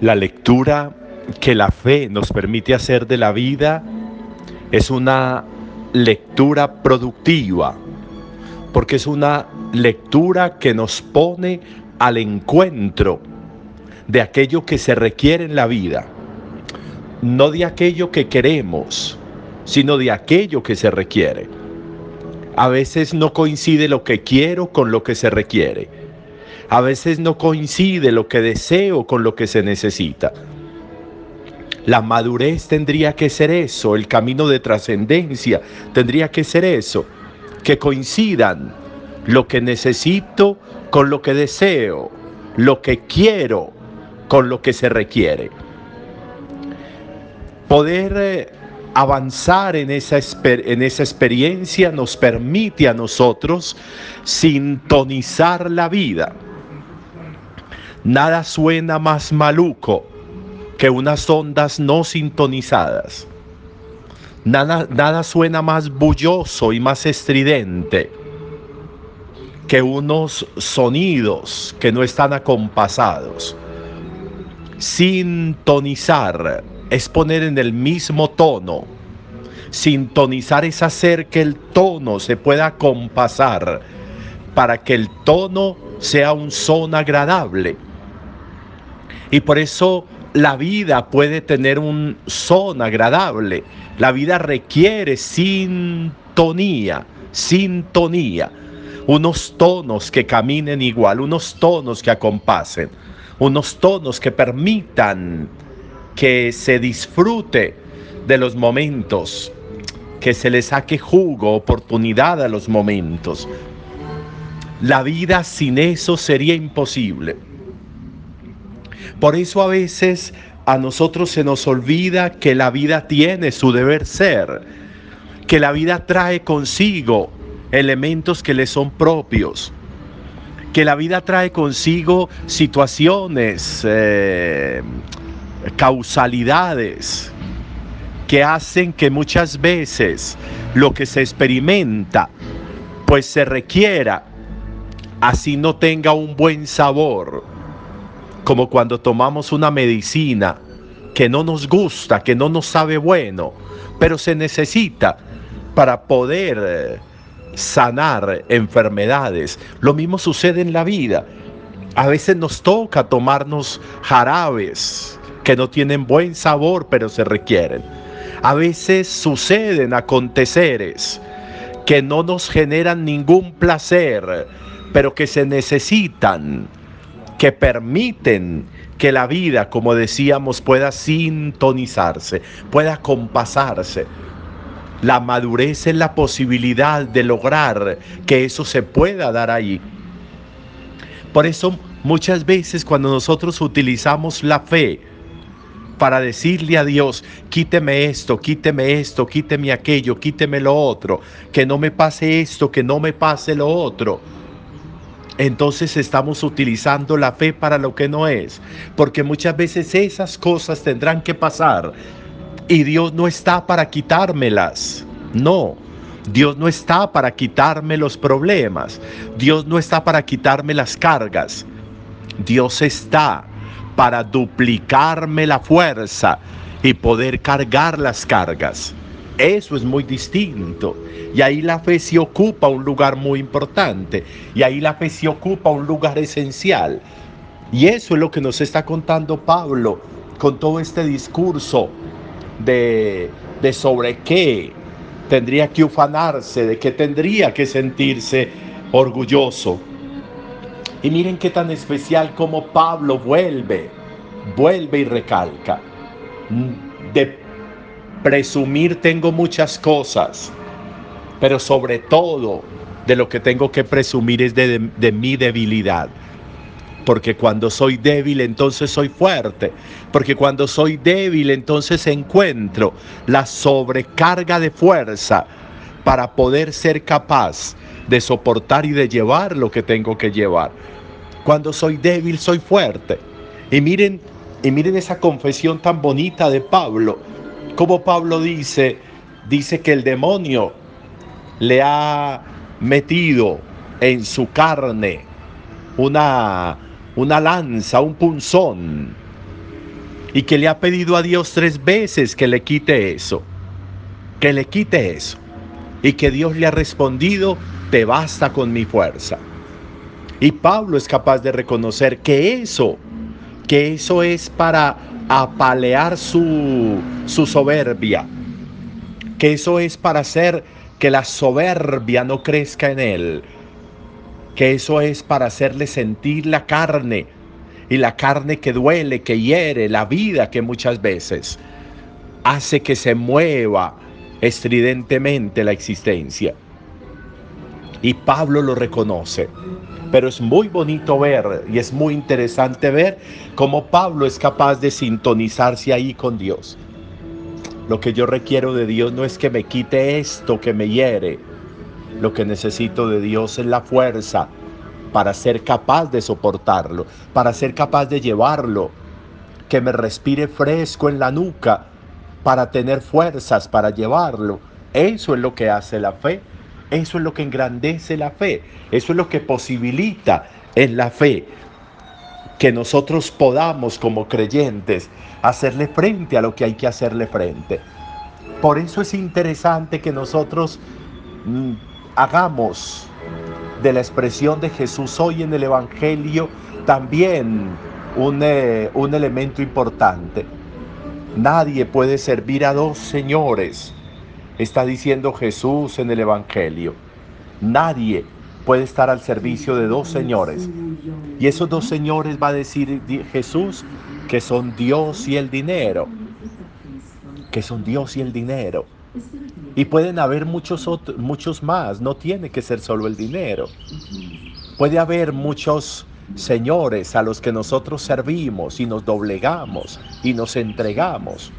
La lectura que la fe nos permite hacer de la vida es una lectura productiva, porque es una lectura que nos pone al encuentro de aquello que se requiere en la vida, no de aquello que queremos, sino de aquello que se requiere. A veces no coincide lo que quiero con lo que se requiere. A veces no coincide lo que deseo con lo que se necesita. La madurez tendría que ser eso, el camino de trascendencia tendría que ser eso, que coincidan lo que necesito con lo que deseo, lo que quiero con lo que se requiere. Poder eh, avanzar en esa, en esa experiencia nos permite a nosotros sintonizar la vida. Nada suena más maluco que unas ondas no sintonizadas. Nada, nada suena más bulloso y más estridente que unos sonidos que no están acompasados. Sintonizar es poner en el mismo tono. Sintonizar es hacer que el tono se pueda compasar para que el tono sea un son agradable. Y por eso la vida puede tener un son agradable. La vida requiere sintonía, sintonía. Unos tonos que caminen igual, unos tonos que acompasen, unos tonos que permitan que se disfrute de los momentos, que se le saque jugo, oportunidad a los momentos. La vida sin eso sería imposible. Por eso a veces a nosotros se nos olvida que la vida tiene su deber ser, que la vida trae consigo elementos que le son propios, que la vida trae consigo situaciones, eh, causalidades que hacen que muchas veces lo que se experimenta pues se requiera así no tenga un buen sabor como cuando tomamos una medicina que no nos gusta, que no nos sabe bueno, pero se necesita para poder eh, sanar enfermedades. Lo mismo sucede en la vida. A veces nos toca tomarnos jarabes que no tienen buen sabor, pero se requieren. A veces suceden aconteceres que no nos generan ningún placer, pero que se necesitan que permiten que la vida, como decíamos, pueda sintonizarse, pueda compasarse. La madurez es la posibilidad de lograr que eso se pueda dar ahí. Por eso muchas veces cuando nosotros utilizamos la fe para decirle a Dios, quíteme esto, quíteme esto, quíteme aquello, quíteme lo otro, que no me pase esto, que no me pase lo otro, entonces estamos utilizando la fe para lo que no es, porque muchas veces esas cosas tendrán que pasar y Dios no está para quitármelas, no. Dios no está para quitarme los problemas, Dios no está para quitarme las cargas, Dios está para duplicarme la fuerza y poder cargar las cargas. Eso es muy distinto. Y ahí la fe se ocupa un lugar muy importante. Y ahí la fe se ocupa un lugar esencial. Y eso es lo que nos está contando Pablo con todo este discurso de, de sobre qué tendría que ufanarse, de qué tendría que sentirse orgulloso. Y miren qué tan especial como Pablo vuelve, vuelve y recalca. De Presumir tengo muchas cosas, pero sobre todo de lo que tengo que presumir es de, mi debilidad. Porque cuando soy débil entonces soy fuerte. Porque cuando soy débil entonces encuentro la sobrecarga de fuerza para poder ser capaz de soportar y de llevar lo que tengo que llevar. Cuando soy débil soy fuerte. Y miren, y miren esa confesión tan bonita de Pablo como Pablo dice, dice que el demonio le ha metido en su carne una, una lanza, un punzón, y que le ha pedido a Dios tres veces que le quite eso, que le quite eso, y que Dios le ha respondido, te basta con mi fuerza. Y Pablo es capaz de reconocer que eso, que eso es para apalear su, su soberbia, que eso es para hacer que la soberbia no crezca en él, que eso es para hacerle sentir la carne y la carne que duele, que hiere, la vida que muchas veces hace que se mueva estridentemente la existencia. Y Pablo lo reconoce. Pero es muy bonito ver y es muy interesante ver cómo Pablo es capaz de sintonizarse ahí con Dios. Lo que yo requiero de Dios no es que me quite esto que me hiere. Lo que necesito de Dios es la fuerza para ser capaz de soportarlo, para ser capaz de llevarlo, que me respire fresco en la nuca, para tener fuerzas para llevarlo. Eso es lo que hace la fe. Eso es lo que engrandece la fe. Eso es lo que posibilita en la fe que nosotros podamos como creyentes hacerle frente a lo que hay que hacerle frente. Por eso es interesante que nosotros mm, hagamos de la expresión de Jesús hoy en el Evangelio también un, eh, un elemento importante. Nadie puede servir a dos señores está diciendo Jesús en el Evangelio. Nadie puede estar al servicio de dos señores. Y esos dos señores va a decir Jesús que son Dios y el dinero. Que son Dios y el dinero. Y pueden haber muchos, otros, muchos más, no tiene que ser solo el dinero. Puede haber muchos señores a los que nosotros servimos y nos doblegamos y nos entregamos.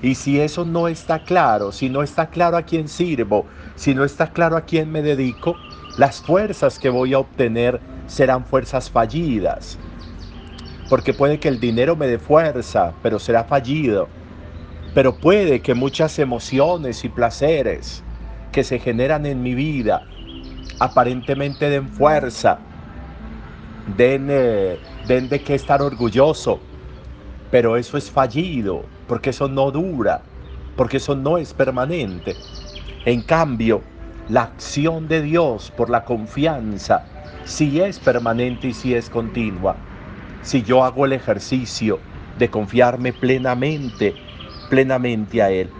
Y si eso no está claro, si no está claro a quién sirvo, si no está claro a quién me dedico, las fuerzas que voy a obtener serán fuerzas fallidas. Porque puede que el dinero me dé fuerza, pero será fallido. Pero puede que muchas emociones y placeres que se generan en mi vida aparentemente den fuerza, den, eh, de qué estar orgulloso, pero eso es fallido, porque eso no dura, porque eso no es permanente. En cambio, la acción de Dios por la confianza sí es permanente y sí es continua. Si yo hago el ejercicio de confiarme plenamente, plenamente a Él.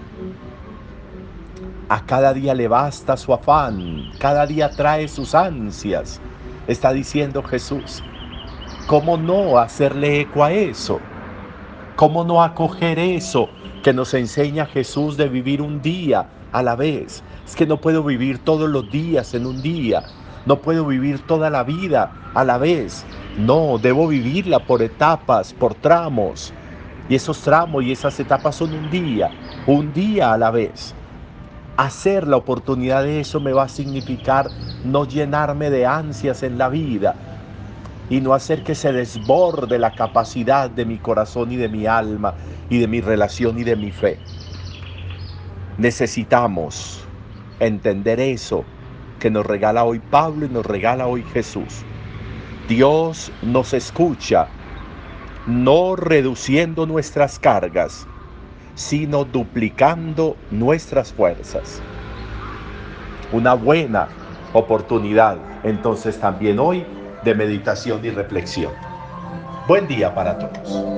A cada día le basta su afán, cada día trae sus ansias, está diciendo Jesús. ¿Cómo no hacerle eco a eso? ¿Cómo no acoger eso que nos enseña Jesús de vivir un día a la vez? Es que no puedo vivir todos los días en un día. No puedo vivir toda la vida a la vez. No, debo vivirla por etapas, por tramos. Y esos tramos y esas etapas son un día, un día a la vez. Hacer la oportunidad de eso me va a significar no llenarme de ansias en la vida, y no hacer que se desborde la capacidad de mi corazón y de mi alma y de mi relación y de mi fe. Necesitamos entender eso que nos regala hoy Pablo y nos regala hoy Jesús. Dios nos escucha, no reduciendo nuestras cargas, sino duplicando nuestras fuerzas. Una buena oportunidad entonces también hoy de meditación y reflexión. Buen día para todos.